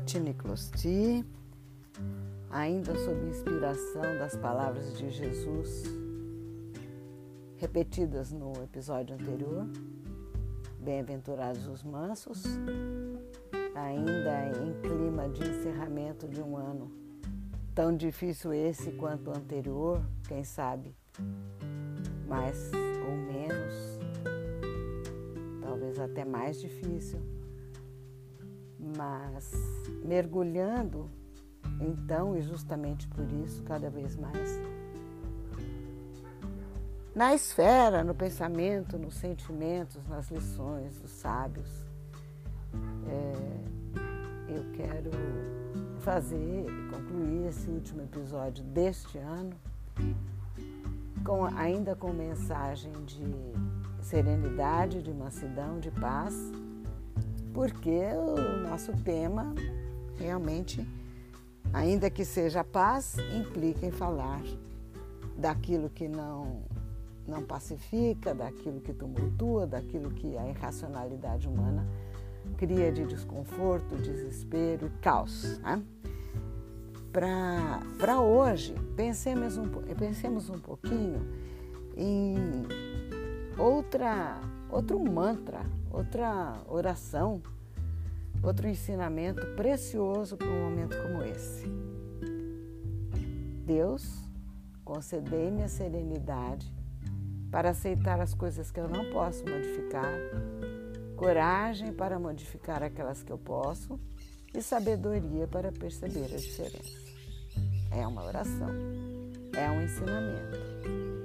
Otiniclosti, ainda sob inspiração das palavras de Jesus repetidas no episódio anterior. Bem-aventurados os mansos, ainda em clima de encerramento de um ano tão difícil esse quanto o anterior, quem sabe, mais ou menos, talvez até mais difícil, mas mergulhando então e justamente por isso, cada vez mais na esfera, no pensamento, nos sentimentos, nas lições dos sábios. É, eu quero fazer, concluir esse último episódio deste ano, com, ainda com mensagem de serenidade, de mansidão, de paz, porque o nosso tema realmente, ainda que seja paz, implica em falar daquilo que não não pacifica, daquilo que tumultua, daquilo que a irracionalidade humana cria de desconforto, desespero e caos. Né? Para hoje, pensemos um, pensemos um pouquinho em outra, outro mantra, outra oração, outro ensinamento precioso para um momento como esse. Deus, concedei-me a serenidade para aceitar as coisas que eu não posso modificar, coragem para modificar aquelas que eu posso e sabedoria para perceber a diferença. É uma oração, é um ensinamento,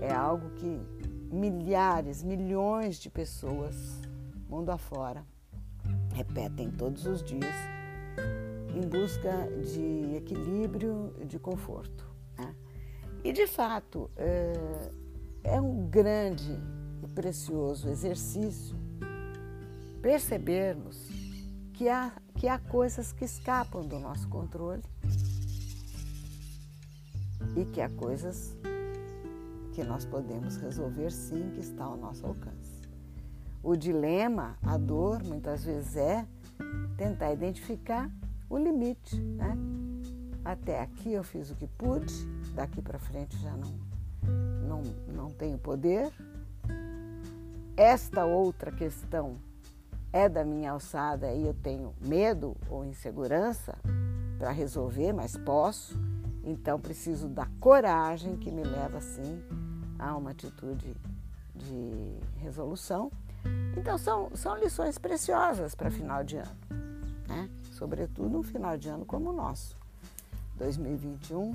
é algo que milhares, milhões de pessoas, mundo afora, repetem todos os dias em busca de equilíbrio, de conforto. Né? E de fato, é, é um grande e precioso exercício percebermos que há, que há coisas que escapam do nosso controle e que há coisas que nós podemos resolver sim, que está ao nosso alcance. O dilema, a dor, muitas vezes é tentar identificar o limite. Né? Até aqui eu fiz o que pude, daqui para frente já não não, não tenho poder. Esta outra questão é da minha alçada e eu tenho medo ou insegurança para resolver, mas posso. Então preciso da coragem que me leva sim a uma atitude de resolução. Então são, são lições preciosas para final de ano, né? sobretudo um final de ano como o nosso. 2021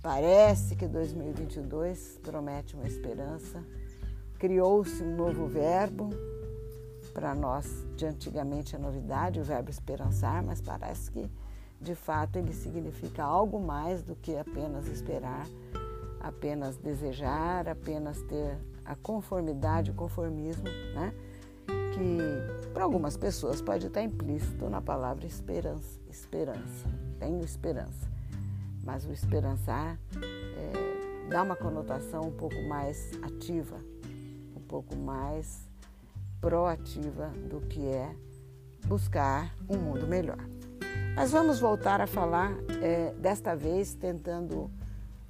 Parece que 2022 promete uma esperança. Criou-se um novo verbo, para nós de antigamente a novidade, o verbo esperançar, mas parece que de fato ele significa algo mais do que apenas esperar, apenas desejar, apenas ter a conformidade, o conformismo, né? Que para algumas pessoas pode estar implícito na palavra esperança, esperança. Tenho esperança mas o esperançar é, dá uma conotação um pouco mais ativa, um pouco mais proativa do que é buscar um mundo melhor. Mas vamos voltar a falar, é, desta vez tentando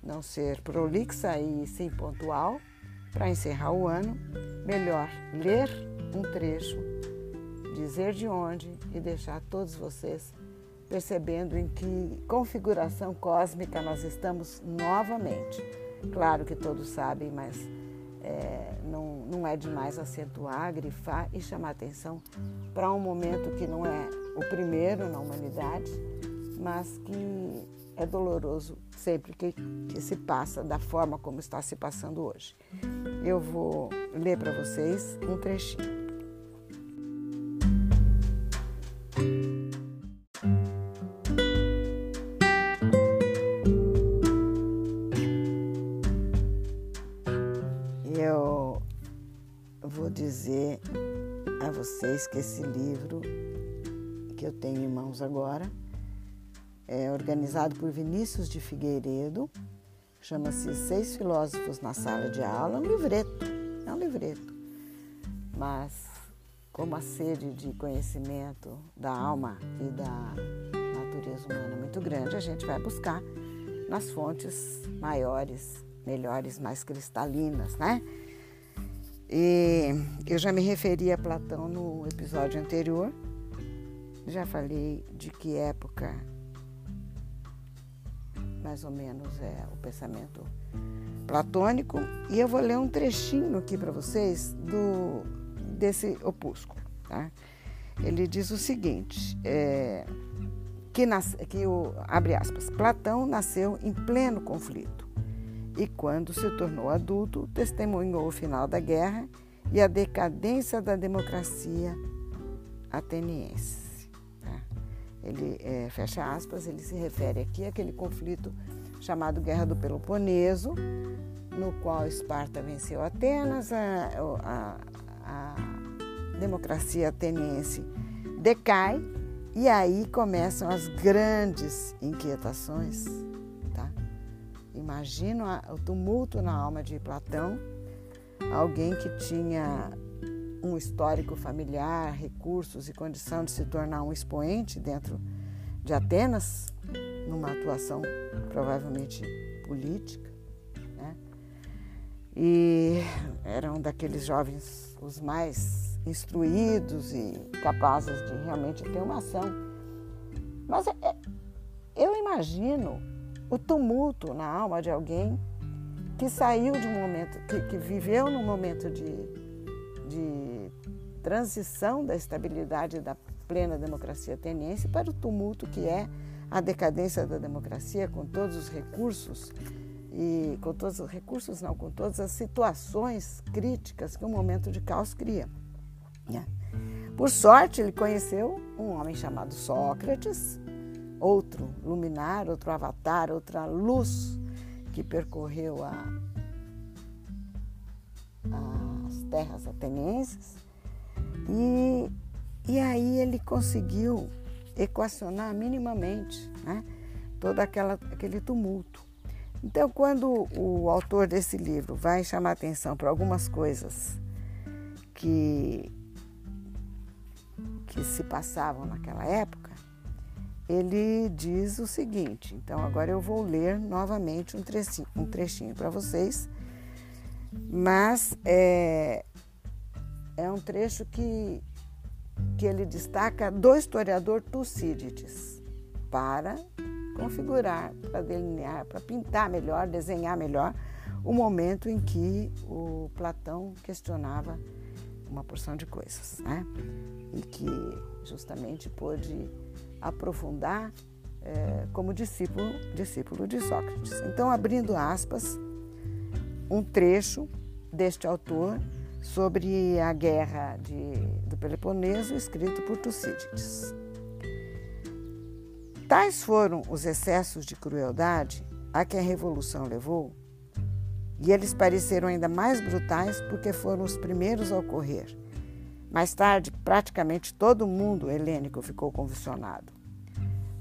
não ser prolixa e sim pontual, para encerrar o ano, melhor ler um trecho, dizer de onde e deixar todos vocês percebendo em que configuração cósmica nós estamos novamente. Claro que todos sabem, mas é, não, não é demais acentuar, grifar e chamar atenção para um momento que não é o primeiro na humanidade, mas que é doloroso sempre que, que se passa da forma como está se passando hoje. Eu vou ler para vocês um trechinho. vocês que esse livro que eu tenho em mãos agora é organizado por Vinícius de Figueiredo, chama-se Seis Filósofos na Sala de Aula, é um livreto, é um livreto, mas como a sede de conhecimento da alma e da natureza humana é muito grande, a gente vai buscar nas fontes maiores, melhores, mais cristalinas, né? E eu já me referi a Platão no episódio anterior, já falei de que época mais ou menos é o pensamento platônico e eu vou ler um trechinho aqui para vocês do desse opúsculo. Tá? Ele diz o seguinte, é, que, nas, que o, abre aspas, Platão nasceu em pleno conflito e quando se tornou adulto testemunhou o final da guerra e a decadência da democracia ateniense. Ele é, fecha aspas, ele se refere aqui àquele conflito chamado Guerra do Peloponeso, no qual Esparta venceu Atenas, a, a, a democracia ateniense decai e aí começam as grandes inquietações. Tá? Imagino o tumulto na alma de Platão, alguém que tinha um histórico familiar, recursos e condição de se tornar um expoente dentro de Atenas, numa atuação provavelmente política. Né? E eram daqueles jovens os mais instruídos e capazes de realmente ter uma ação. Mas é, é, eu imagino o tumulto na alma de alguém que saiu de um momento, que, que viveu num momento de, de transição da estabilidade da plena democracia ateniense para o tumulto que é a decadência da democracia com todos os recursos e com todos os recursos não, com todas as situações críticas que um momento de caos cria. Né? Por sorte, ele conheceu um homem chamado Sócrates, outro luminar, outro avatar, outra luz que percorreu a, as terras atenienses. E, e aí ele conseguiu equacionar minimamente né, todo aquela, aquele tumulto. Então, quando o autor desse livro vai chamar atenção para algumas coisas que, que se passavam naquela época, ele diz o seguinte. Então, agora eu vou ler novamente um trechinho, um trechinho para vocês, mas é, é um trecho que que ele destaca do historiador Tucídides para configurar, para delinear, para pintar melhor, desenhar melhor o momento em que o Platão questionava uma porção de coisas, né? E que justamente pôde aprofundar é, como discípulo, discípulo de Sócrates. Então, abrindo aspas, um trecho deste autor sobre a guerra de, do Peloponeso, escrito por Tucídides. Tais foram os excessos de crueldade a que a revolução levou, e eles pareceram ainda mais brutais porque foram os primeiros a ocorrer. Mais tarde, praticamente todo o mundo helênico ficou convulsionado.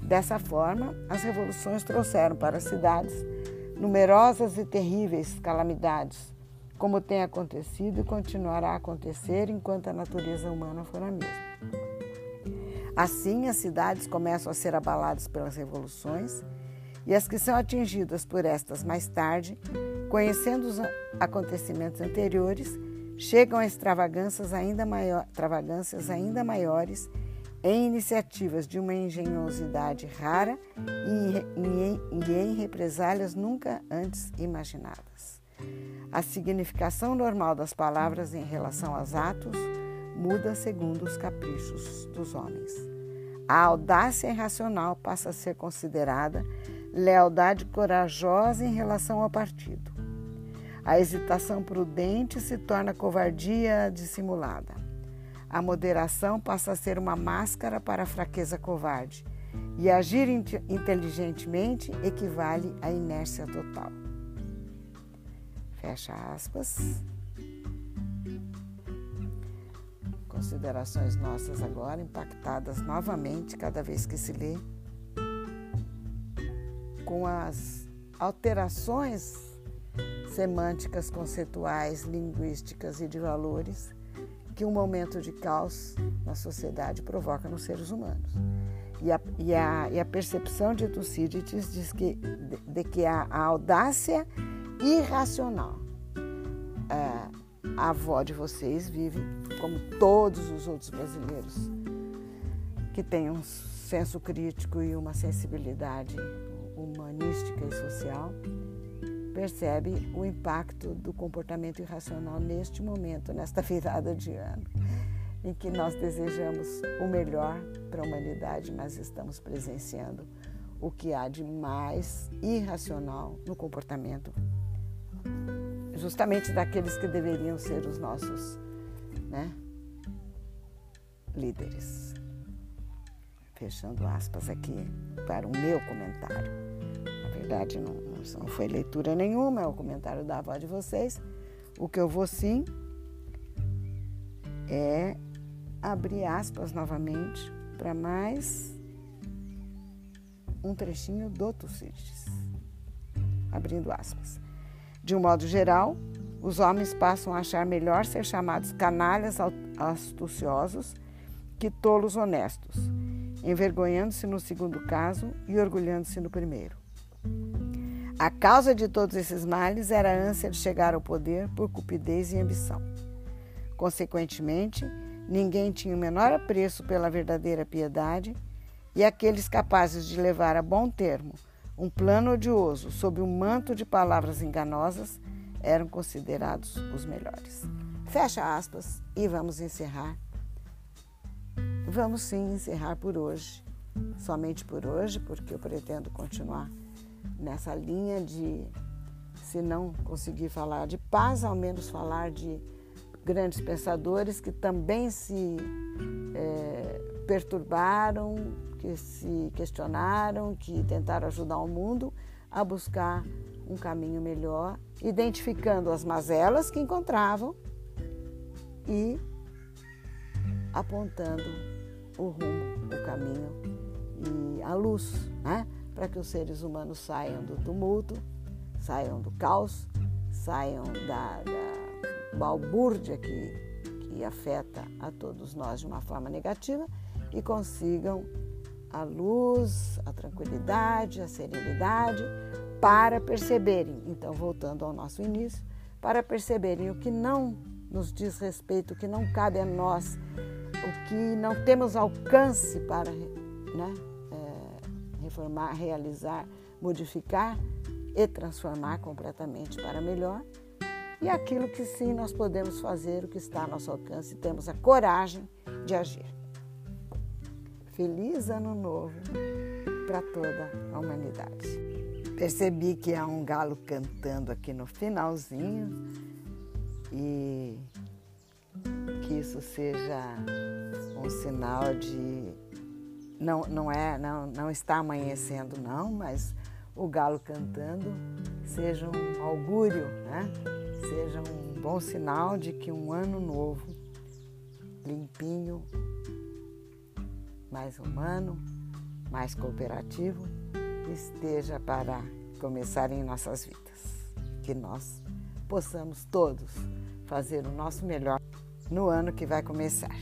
Dessa forma, as revoluções trouxeram para as cidades numerosas e terríveis calamidades, como tem acontecido e continuará a acontecer enquanto a natureza humana for a mesma. Assim, as cidades começam a ser abaladas pelas revoluções e as que são atingidas por estas mais tarde, conhecendo os acontecimentos anteriores, chegam a extravagâncias ainda, maior, extravagâncias ainda maiores em iniciativas de uma engenhosidade rara e em, e em represálias nunca antes imaginadas. A significação normal das palavras em relação aos atos muda segundo os caprichos dos homens. A audácia irracional passa a ser considerada lealdade corajosa em relação ao partido. A hesitação prudente se torna covardia dissimulada. A moderação passa a ser uma máscara para a fraqueza covarde. E agir inteligentemente equivale à inércia total. Fecha aspas. Considerações nossas agora, impactadas novamente cada vez que se lê, com as alterações semânticas, conceituais, linguísticas e de valores que um momento de caos na sociedade provoca nos seres humanos. E a, e a, e a percepção de Tucídides diz que, de, de que a, a, audácia irracional. É, a avó de vocês vive como todos os outros brasileiros que têm um senso crítico e uma sensibilidade humanística e social, percebe o impacto do comportamento irracional neste momento, nesta virada de ano em que nós desejamos o melhor para a humanidade, mas estamos presenciando o que há de mais irracional no comportamento, justamente daqueles que deveriam ser os nossos né, líderes. Fechando aspas aqui para o meu comentário. Na verdade, não, não foi leitura nenhuma, é o comentário da avó de vocês. O que eu vou sim é abrir aspas novamente para mais um trechinho do Tucídides. Abrindo aspas. De um modo geral, os homens passam a achar melhor ser chamados canalhas astuciosos que tolos honestos, envergonhando-se no segundo caso e orgulhando-se no primeiro. A causa de todos esses males era a ânsia de chegar ao poder por cupidez e ambição. Consequentemente, Ninguém tinha o menor apreço pela verdadeira piedade, e aqueles capazes de levar a bom termo um plano odioso sob um manto de palavras enganosas eram considerados os melhores. Fecha aspas e vamos encerrar. Vamos sim encerrar por hoje, somente por hoje, porque eu pretendo continuar nessa linha de, se não conseguir falar de paz, ao menos falar de grandes pensadores que também se é, perturbaram, que se questionaram, que tentaram ajudar o mundo a buscar um caminho melhor, identificando as mazelas que encontravam e apontando o rumo, o caminho e a luz, né? Para que os seres humanos saiam do tumulto, saiam do caos, saiam da, da balbúrdia que, que afeta a todos nós de uma forma negativa e consigam a luz, a tranquilidade, a serenidade para perceberem, então voltando ao nosso início, para perceberem o que não nos diz respeito, o que não cabe a nós, o que não temos alcance para né, reformar, realizar, modificar e transformar completamente para melhor e aquilo que sim nós podemos fazer, o que está ao nosso alcance, temos a coragem de agir. Feliz Ano Novo para toda a humanidade. Percebi que há um galo cantando aqui no finalzinho e que isso seja um sinal de não, não é não, não está amanhecendo não, mas o galo cantando seja um augúrio, né? seja um bom sinal de que um ano novo, limpinho, mais humano, mais cooperativo, esteja para começar em nossas vidas. Que nós possamos todos fazer o nosso melhor no ano que vai começar.